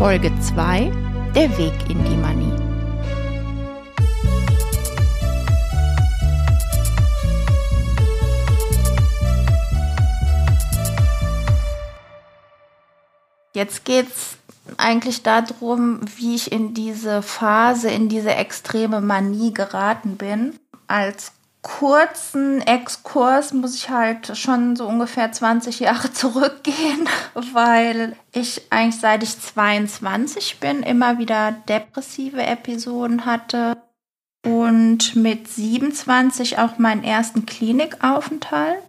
Folge 2 Der Weg in die Manie. Jetzt geht's eigentlich darum, wie ich in diese Phase, in diese extreme Manie geraten bin. Als kurzen Exkurs muss ich halt schon so ungefähr 20 Jahre zurückgehen, weil ich eigentlich seit ich 22 bin immer wieder depressive Episoden hatte und mit 27 auch meinen ersten Klinikaufenthalt,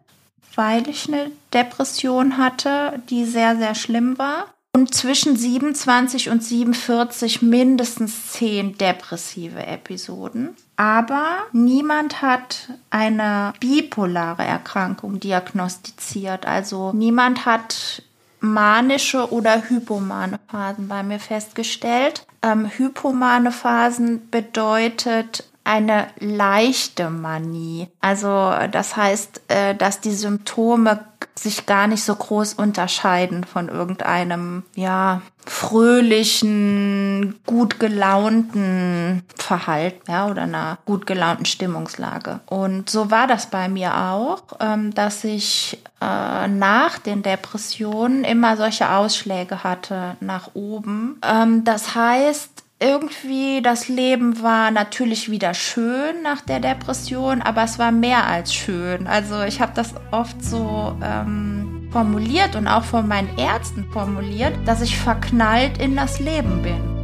weil ich eine Depression hatte, die sehr, sehr schlimm war. Und zwischen 27 und 47 mindestens 10 depressive Episoden. Aber niemand hat eine bipolare Erkrankung diagnostiziert. Also niemand hat manische oder hypomane Phasen bei mir festgestellt. Ähm, hypomane Phasen bedeutet eine leichte Manie. Also das heißt, äh, dass die Symptome sich gar nicht so groß unterscheiden von irgendeinem, ja, fröhlichen, gut gelaunten Verhalten, ja, oder einer gut gelaunten Stimmungslage. Und so war das bei mir auch, ähm, dass ich äh, nach den Depressionen immer solche Ausschläge hatte nach oben. Ähm, das heißt, irgendwie das Leben war natürlich wieder schön nach der Depression, aber es war mehr als schön. Also ich habe das oft so ähm, formuliert und auch von meinen Ärzten formuliert, dass ich verknallt in das Leben bin.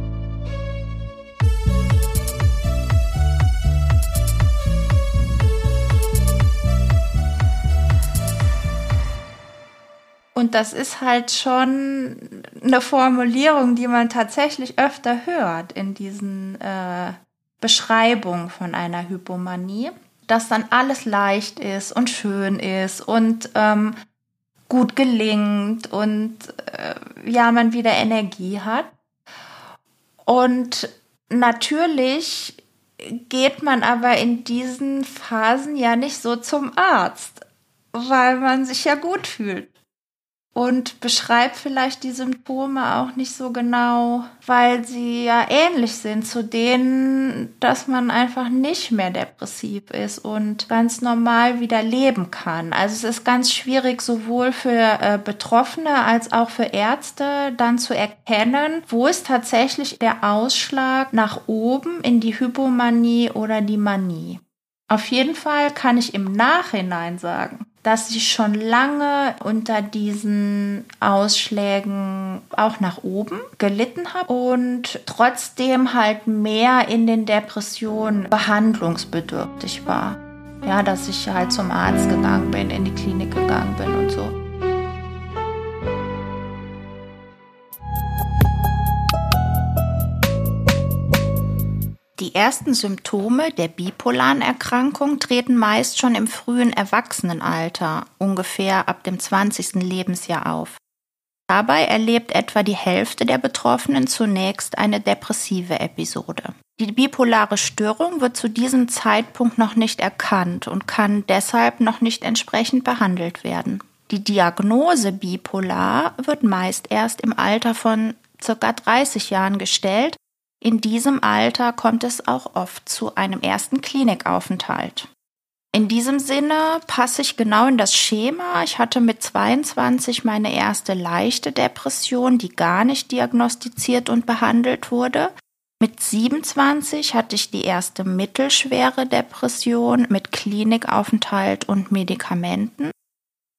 Und das ist halt schon eine Formulierung, die man tatsächlich öfter hört in diesen äh, Beschreibungen von einer Hypomanie, dass dann alles leicht ist und schön ist und ähm, gut gelingt und äh, ja, man wieder Energie hat. Und natürlich geht man aber in diesen Phasen ja nicht so zum Arzt, weil man sich ja gut fühlt und beschreibt vielleicht die Symptome auch nicht so genau, weil sie ja ähnlich sind zu denen, dass man einfach nicht mehr depressiv ist und ganz normal wieder leben kann. Also es ist ganz schwierig sowohl für äh, Betroffene als auch für Ärzte dann zu erkennen, wo ist tatsächlich der Ausschlag nach oben in die Hypomanie oder die Manie. Auf jeden Fall kann ich im Nachhinein sagen, dass ich schon lange unter diesen Ausschlägen auch nach oben gelitten habe und trotzdem halt mehr in den Depressionen behandlungsbedürftig war. Ja, dass ich halt zum Arzt gegangen bin, in die Klinik gegangen bin und so. Die ersten Symptome der bipolaren Erkrankung treten meist schon im frühen Erwachsenenalter, ungefähr ab dem 20. Lebensjahr auf. Dabei erlebt etwa die Hälfte der Betroffenen zunächst eine depressive Episode. Die bipolare Störung wird zu diesem Zeitpunkt noch nicht erkannt und kann deshalb noch nicht entsprechend behandelt werden. Die Diagnose bipolar wird meist erst im Alter von circa 30 Jahren gestellt in diesem Alter kommt es auch oft zu einem ersten Klinikaufenthalt. In diesem Sinne passe ich genau in das Schema. Ich hatte mit 22 meine erste leichte Depression, die gar nicht diagnostiziert und behandelt wurde. Mit 27 hatte ich die erste mittelschwere Depression mit Klinikaufenthalt und Medikamenten.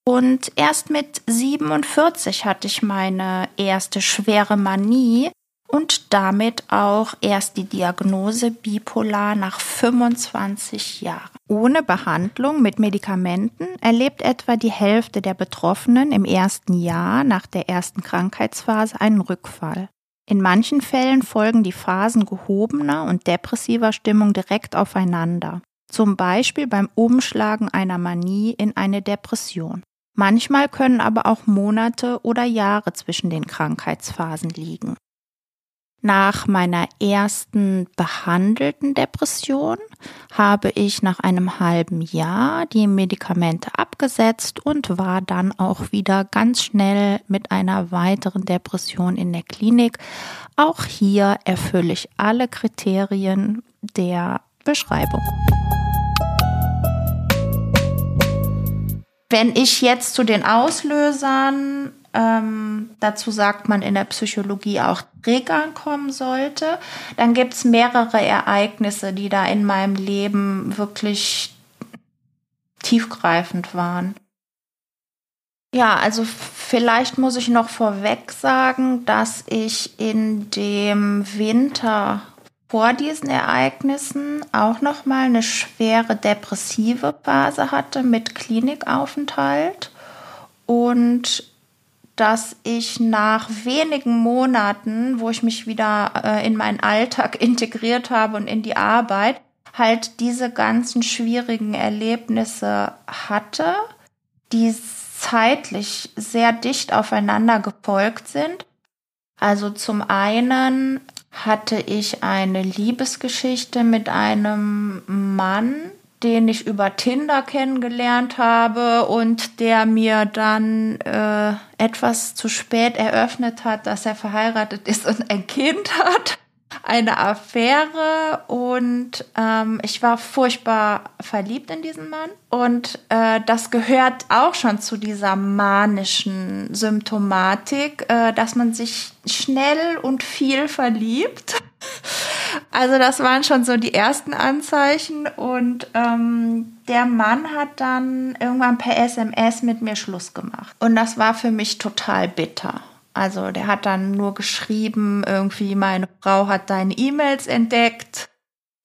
Und erst mit 47 hatte ich meine erste schwere Manie, und damit auch erst die Diagnose bipolar nach 25 Jahren. Ohne Behandlung mit Medikamenten erlebt etwa die Hälfte der Betroffenen im ersten Jahr nach der ersten Krankheitsphase einen Rückfall. In manchen Fällen folgen die Phasen gehobener und depressiver Stimmung direkt aufeinander, zum Beispiel beim Umschlagen einer Manie in eine Depression. Manchmal können aber auch Monate oder Jahre zwischen den Krankheitsphasen liegen. Nach meiner ersten behandelten Depression habe ich nach einem halben Jahr die Medikamente abgesetzt und war dann auch wieder ganz schnell mit einer weiteren Depression in der Klinik. Auch hier erfülle ich alle Kriterien der Beschreibung. Wenn ich jetzt zu den Auslösern ähm, dazu sagt man in der Psychologie auch kommen sollte, dann gibt es mehrere Ereignisse, die da in meinem Leben wirklich tiefgreifend waren. Ja, also vielleicht muss ich noch vorweg sagen, dass ich in dem Winter vor diesen Ereignissen auch noch mal eine schwere depressive Phase hatte mit Klinikaufenthalt und dass ich nach wenigen Monaten, wo ich mich wieder äh, in meinen Alltag integriert habe und in die Arbeit, halt diese ganzen schwierigen Erlebnisse hatte, die zeitlich sehr dicht aufeinander gefolgt sind. Also zum einen hatte ich eine Liebesgeschichte mit einem Mann, den ich über Tinder kennengelernt habe und der mir dann äh, etwas zu spät eröffnet hat, dass er verheiratet ist und ein Kind hat. Eine Affäre und ähm, ich war furchtbar verliebt in diesen Mann. Und äh, das gehört auch schon zu dieser manischen Symptomatik, äh, dass man sich schnell und viel verliebt. Also das waren schon so die ersten Anzeichen und ähm, der Mann hat dann irgendwann per SMS mit mir Schluss gemacht. Und das war für mich total bitter. Also der hat dann nur geschrieben, irgendwie meine Frau hat deine E-Mails entdeckt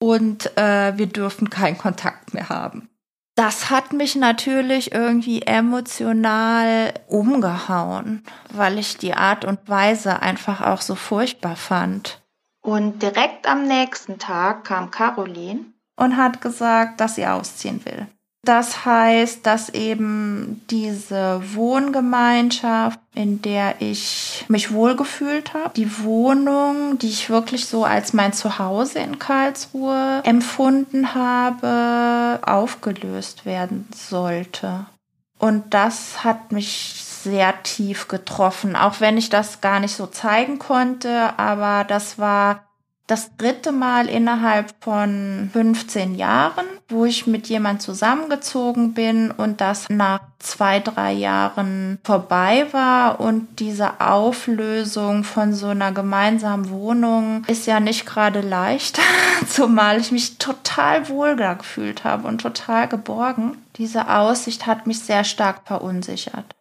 und äh, wir dürfen keinen Kontakt mehr haben. Das hat mich natürlich irgendwie emotional umgehauen, weil ich die Art und Weise einfach auch so furchtbar fand. Und direkt am nächsten Tag kam Caroline und hat gesagt, dass sie ausziehen will. Das heißt, dass eben diese Wohngemeinschaft, in der ich mich wohlgefühlt habe, die Wohnung, die ich wirklich so als mein Zuhause in Karlsruhe empfunden habe, aufgelöst werden sollte. Und das hat mich sehr tief getroffen, auch wenn ich das gar nicht so zeigen konnte. Aber das war das dritte Mal innerhalb von 15 Jahren, wo ich mit jemand zusammengezogen bin und das nach zwei, drei Jahren vorbei war. Und diese Auflösung von so einer gemeinsamen Wohnung ist ja nicht gerade leicht, zumal ich mich total wohl gefühlt habe und total geborgen. Diese Aussicht hat mich sehr stark verunsichert.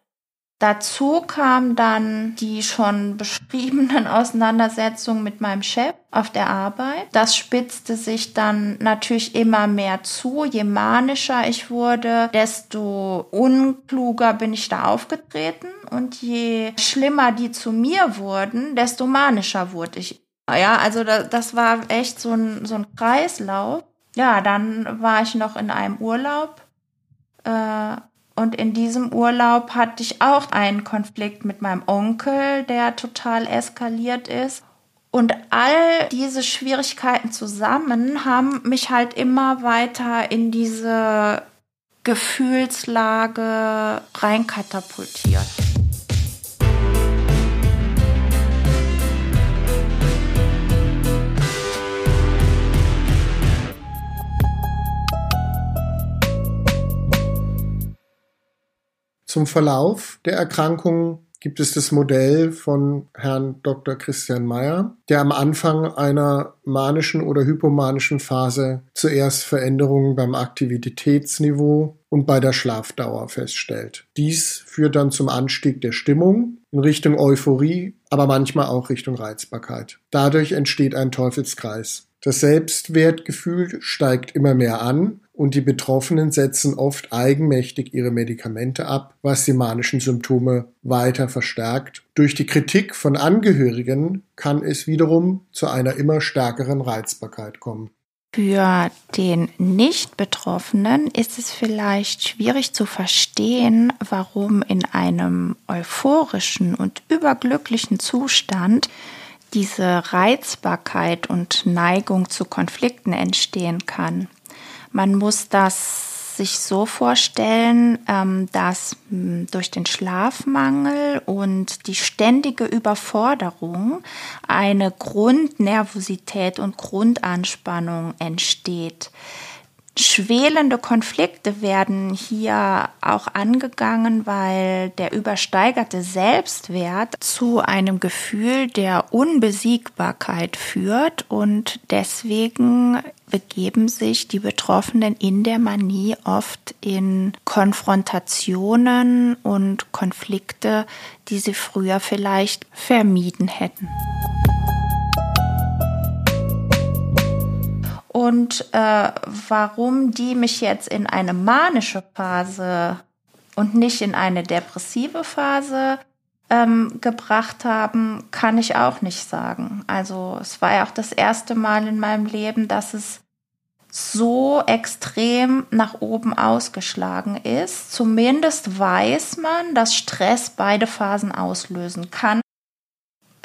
Dazu kam dann die schon beschriebenen Auseinandersetzungen mit meinem Chef auf der Arbeit. Das spitzte sich dann natürlich immer mehr zu. Je manischer ich wurde, desto unkluger bin ich da aufgetreten. Und je schlimmer die zu mir wurden, desto manischer wurde ich. Ja, also das war echt so ein, so ein Kreislauf. Ja, dann war ich noch in einem Urlaub. Äh, und in diesem Urlaub hatte ich auch einen Konflikt mit meinem Onkel, der total eskaliert ist. Und all diese Schwierigkeiten zusammen haben mich halt immer weiter in diese Gefühlslage reinkatapultiert. Zum Verlauf der Erkrankung gibt es das Modell von Herrn Dr. Christian Mayer, der am Anfang einer manischen oder hypomanischen Phase zuerst Veränderungen beim Aktivitätsniveau und bei der Schlafdauer feststellt. Dies führt dann zum Anstieg der Stimmung in Richtung Euphorie, aber manchmal auch Richtung Reizbarkeit. Dadurch entsteht ein Teufelskreis. Das Selbstwertgefühl steigt immer mehr an und die Betroffenen setzen oft eigenmächtig ihre Medikamente ab, was die manischen Symptome weiter verstärkt. Durch die Kritik von Angehörigen kann es wiederum zu einer immer stärkeren Reizbarkeit kommen. Für den Nicht-Betroffenen ist es vielleicht schwierig zu verstehen, warum in einem euphorischen und überglücklichen Zustand diese Reizbarkeit und Neigung zu Konflikten entstehen kann. Man muss das sich so vorstellen, ähm, dass hm, durch den Schlafmangel und die ständige Überforderung eine Grundnervosität und Grundanspannung entsteht. Schwelende Konflikte werden hier auch angegangen, weil der übersteigerte Selbstwert zu einem Gefühl der Unbesiegbarkeit führt und deswegen begeben sich die Betroffenen in der Manie oft in Konfrontationen und Konflikte, die sie früher vielleicht vermieden hätten. Und äh, warum die mich jetzt in eine manische Phase und nicht in eine depressive Phase ähm, gebracht haben, kann ich auch nicht sagen. Also es war ja auch das erste Mal in meinem Leben, dass es so extrem nach oben ausgeschlagen ist. Zumindest weiß man, dass Stress beide Phasen auslösen kann.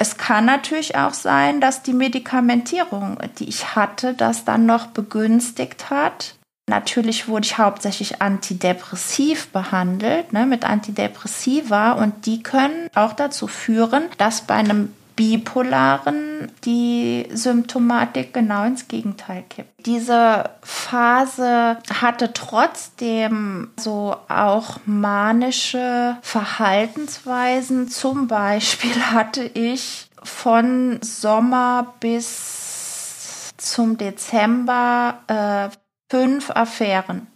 Es kann natürlich auch sein, dass die Medikamentierung, die ich hatte, das dann noch begünstigt hat. Natürlich wurde ich hauptsächlich antidepressiv behandelt, ne, mit Antidepressiva und die können auch dazu führen, dass bei einem Bipolaren die Symptomatik genau ins Gegenteil kippt. Diese Phase hatte trotzdem so auch manische Verhaltensweisen. Zum Beispiel hatte ich von Sommer bis zum Dezember äh, fünf Affären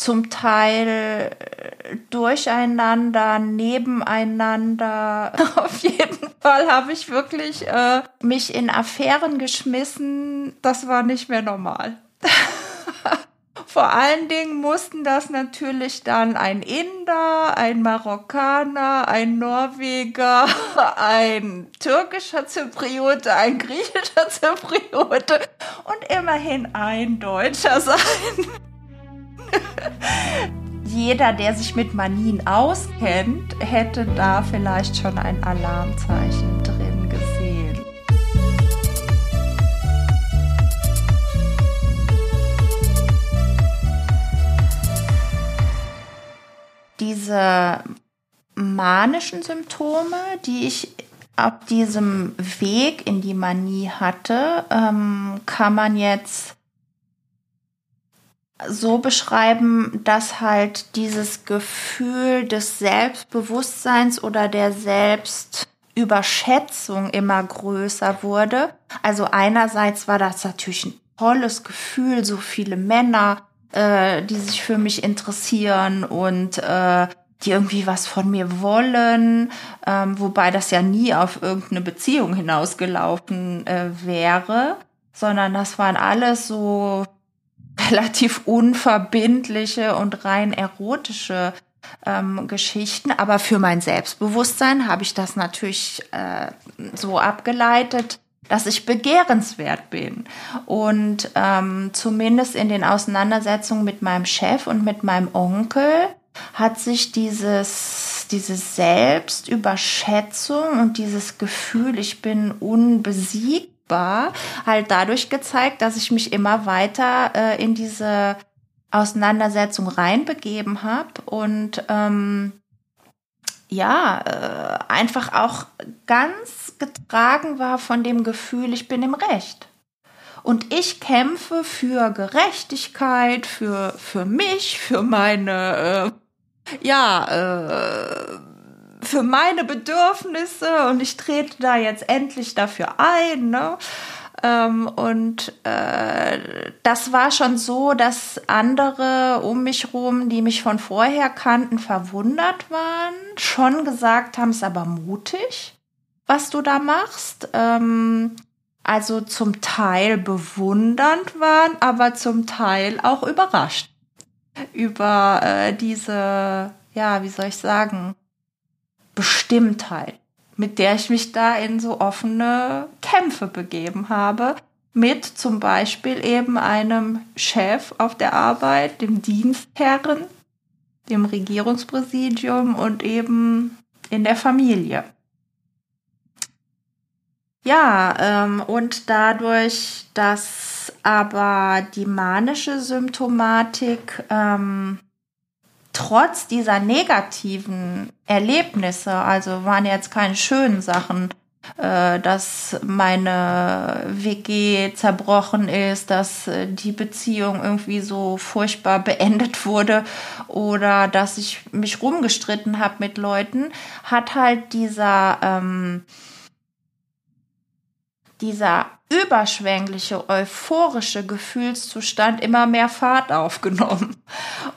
zum Teil äh, durcheinander, nebeneinander. Auf jeden Fall habe ich wirklich äh, mich in Affären geschmissen. Das war nicht mehr normal. Vor allen Dingen mussten das natürlich dann ein Inder, ein Marokkaner, ein Norweger, ein türkischer Zypriote, ein griechischer Zypriote und immerhin ein Deutscher sein. Jeder, der sich mit Manien auskennt, hätte da vielleicht schon ein Alarmzeichen drin gesehen. Diese manischen Symptome, die ich auf diesem Weg in die Manie hatte, ähm, kann man jetzt so beschreiben, dass halt dieses Gefühl des Selbstbewusstseins oder der Selbstüberschätzung immer größer wurde. Also einerseits war das natürlich ein tolles Gefühl, so viele Männer, äh, die sich für mich interessieren und äh, die irgendwie was von mir wollen, ähm, wobei das ja nie auf irgendeine Beziehung hinausgelaufen äh, wäre, sondern das waren alles so relativ unverbindliche und rein erotische ähm, Geschichten. Aber für mein Selbstbewusstsein habe ich das natürlich äh, so abgeleitet, dass ich begehrenswert bin. Und ähm, zumindest in den Auseinandersetzungen mit meinem Chef und mit meinem Onkel hat sich dieses, diese Selbstüberschätzung und dieses Gefühl, ich bin unbesiegt, sichtbar halt dadurch gezeigt, dass ich mich immer weiter äh, in diese Auseinandersetzung reinbegeben habe und ähm, ja, äh, einfach auch ganz getragen war von dem Gefühl, ich bin im Recht. Und ich kämpfe für Gerechtigkeit, für, für mich, für meine, äh, ja, äh, für meine Bedürfnisse und ich trete da jetzt endlich dafür ein. Ne? Ähm, und äh, das war schon so, dass andere um mich rum, die mich von vorher kannten, verwundert waren, schon gesagt haben, es aber mutig, was du da machst. Ähm, also zum Teil bewundernd waren, aber zum Teil auch überrascht über äh, diese, ja, wie soll ich sagen, Bestimmtheit mit der ich mich da in so offene Kämpfe begeben habe. Mit zum Beispiel eben einem Chef auf der Arbeit, dem Dienstherren, dem Regierungspräsidium und eben in der Familie. Ja, ähm, und dadurch, dass aber die manische Symptomatik ähm, trotz dieser negativen Erlebnisse, also waren jetzt keine schönen Sachen, äh, dass meine WG zerbrochen ist, dass äh, die Beziehung irgendwie so furchtbar beendet wurde oder dass ich mich rumgestritten habe mit Leuten, hat halt dieser ähm, dieser überschwängliche, euphorische Gefühlszustand immer mehr Fahrt aufgenommen.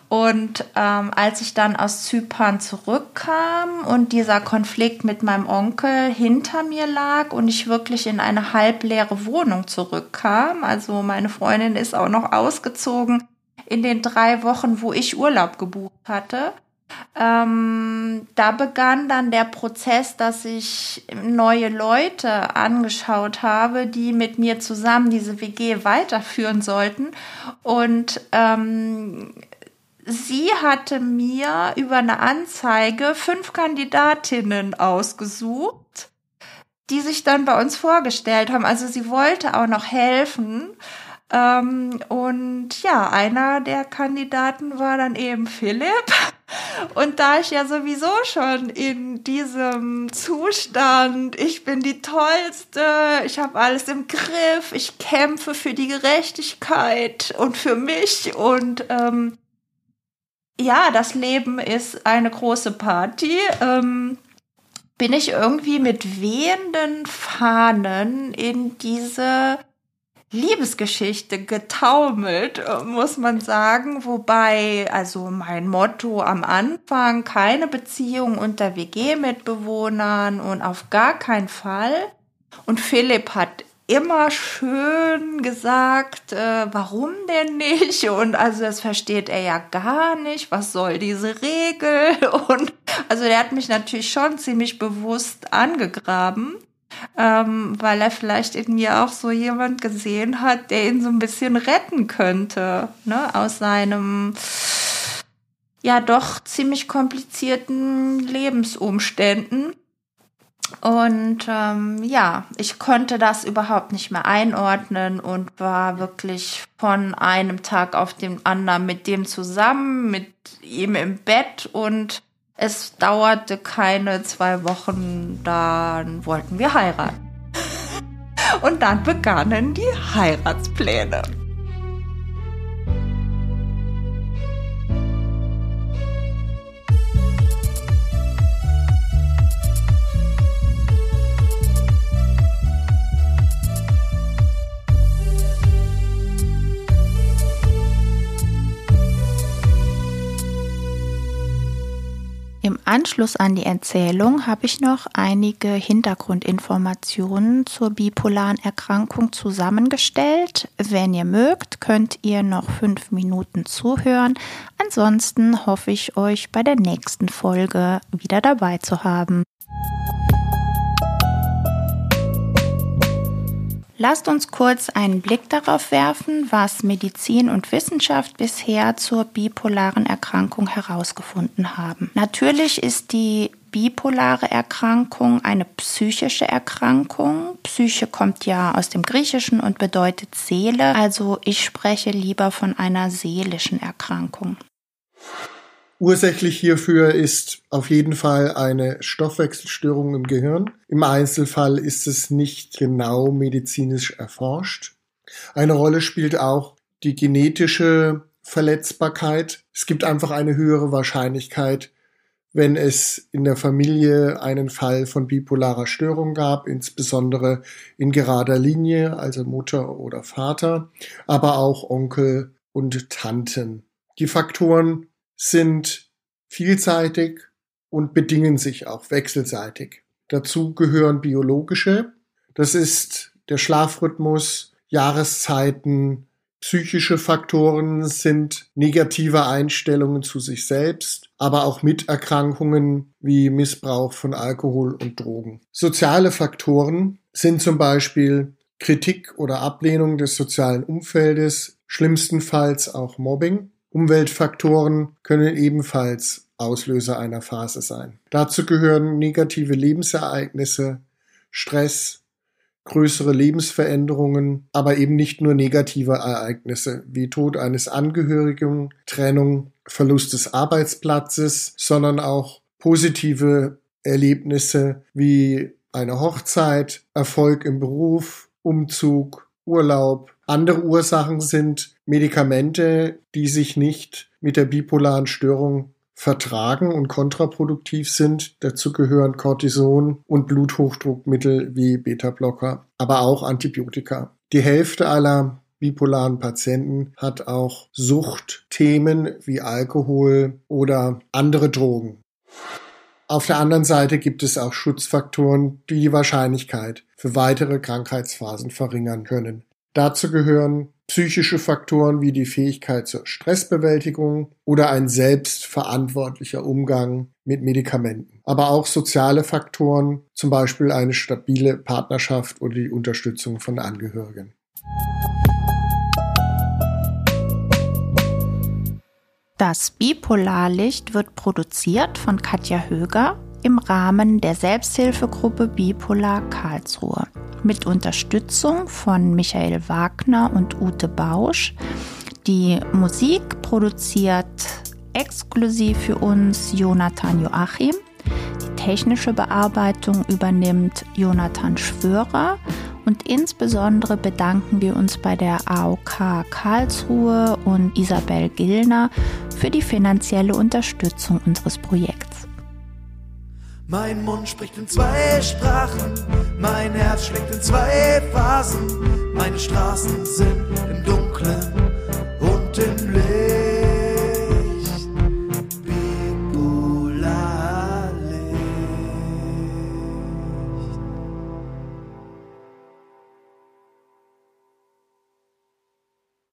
Und ähm, als ich dann aus Zypern zurückkam und dieser Konflikt mit meinem Onkel hinter mir lag und ich wirklich in eine halbleere Wohnung zurückkam, also meine Freundin ist auch noch ausgezogen in den drei Wochen, wo ich Urlaub gebucht hatte, ähm, da begann dann der Prozess, dass ich neue Leute angeschaut habe, die mit mir zusammen diese WG weiterführen sollten. Und ähm, sie hatte mir über eine Anzeige fünf Kandidatinnen ausgesucht, die sich dann bei uns vorgestellt haben. Also sie wollte auch noch helfen. Ähm, und ja, einer der Kandidaten war dann eben Philipp. Und da ich ja sowieso schon in diesem Zustand, ich bin die Tollste, ich habe alles im Griff, ich kämpfe für die Gerechtigkeit und für mich und ähm, ja, das Leben ist eine große Party. Ähm, bin ich irgendwie mit wehenden Fahnen in diese Liebesgeschichte getaumelt, muss man sagen. Wobei, also mein Motto am Anfang, keine Beziehung unter WG-Mitbewohnern und auf gar keinen Fall. Und Philipp hat immer schön gesagt, äh, warum denn nicht? Und also das versteht er ja gar nicht. Was soll diese Regel? Und also der hat mich natürlich schon ziemlich bewusst angegraben ähm, weil er vielleicht in mir auch so jemand gesehen hat, der ihn so ein bisschen retten könnte, ne, aus seinem ja doch ziemlich komplizierten Lebensumständen. Und ähm, ja, ich konnte das überhaupt nicht mehr einordnen und war wirklich von einem Tag auf den anderen mit dem zusammen, mit ihm im Bett und es dauerte keine zwei Wochen, dann wollten wir heiraten. Und dann begannen die Heiratspläne. Anschluss an die Erzählung habe ich noch einige Hintergrundinformationen zur bipolaren Erkrankung zusammengestellt. Wenn ihr mögt, könnt ihr noch fünf Minuten zuhören. Ansonsten hoffe ich euch bei der nächsten Folge wieder dabei zu haben. Lasst uns kurz einen Blick darauf werfen, was Medizin und Wissenschaft bisher zur bipolaren Erkrankung herausgefunden haben. Natürlich ist die bipolare Erkrankung eine psychische Erkrankung. Psyche kommt ja aus dem Griechischen und bedeutet Seele, also ich spreche lieber von einer seelischen Erkrankung. Ursächlich hierfür ist auf jeden Fall eine Stoffwechselstörung im Gehirn. Im Einzelfall ist es nicht genau medizinisch erforscht. Eine Rolle spielt auch die genetische Verletzbarkeit. Es gibt einfach eine höhere Wahrscheinlichkeit wenn es in der Familie einen Fall von bipolarer Störung gab, insbesondere in gerader Linie, also Mutter oder Vater, aber auch Onkel und Tanten. Die Faktoren sind vielseitig und bedingen sich auch wechselseitig. Dazu gehören biologische, das ist der Schlafrhythmus, Jahreszeiten, psychische Faktoren sind negative Einstellungen zu sich selbst, aber auch Miterkrankungen wie Missbrauch von Alkohol und Drogen. Soziale Faktoren sind zum Beispiel Kritik oder Ablehnung des sozialen Umfeldes, schlimmstenfalls auch Mobbing. Umweltfaktoren können ebenfalls Auslöser einer Phase sein. Dazu gehören negative Lebensereignisse, Stress, größere Lebensveränderungen, aber eben nicht nur negative Ereignisse wie Tod eines Angehörigen, Trennung, Verlust des Arbeitsplatzes, sondern auch positive Erlebnisse wie eine Hochzeit, Erfolg im Beruf, Umzug, Urlaub. Andere Ursachen sind Medikamente, die sich nicht mit der bipolaren Störung vertragen und kontraproduktiv sind. Dazu gehören Cortison und Bluthochdruckmittel wie Beta-Blocker, aber auch Antibiotika. Die Hälfte aller bipolaren Patienten hat auch Suchtthemen wie Alkohol oder andere Drogen. Auf der anderen Seite gibt es auch Schutzfaktoren, die die Wahrscheinlichkeit für weitere Krankheitsphasen verringern können. Dazu gehören psychische Faktoren wie die Fähigkeit zur Stressbewältigung oder ein selbstverantwortlicher Umgang mit Medikamenten. Aber auch soziale Faktoren, zum Beispiel eine stabile Partnerschaft oder die Unterstützung von Angehörigen. Das Bipolarlicht wird produziert von Katja Höger im Rahmen der Selbsthilfegruppe Bipolar Karlsruhe mit Unterstützung von Michael Wagner und Ute Bausch. Die Musik produziert exklusiv für uns Jonathan Joachim. Die technische Bearbeitung übernimmt Jonathan Schwörer und insbesondere bedanken wir uns bei der AOK Karlsruhe und Isabel Gillner für die finanzielle Unterstützung unseres Projekts. Mein Mund spricht in zwei Sprachen, mein Herz schlägt in zwei Phasen, meine Straßen sind im Dunklen und im Licht.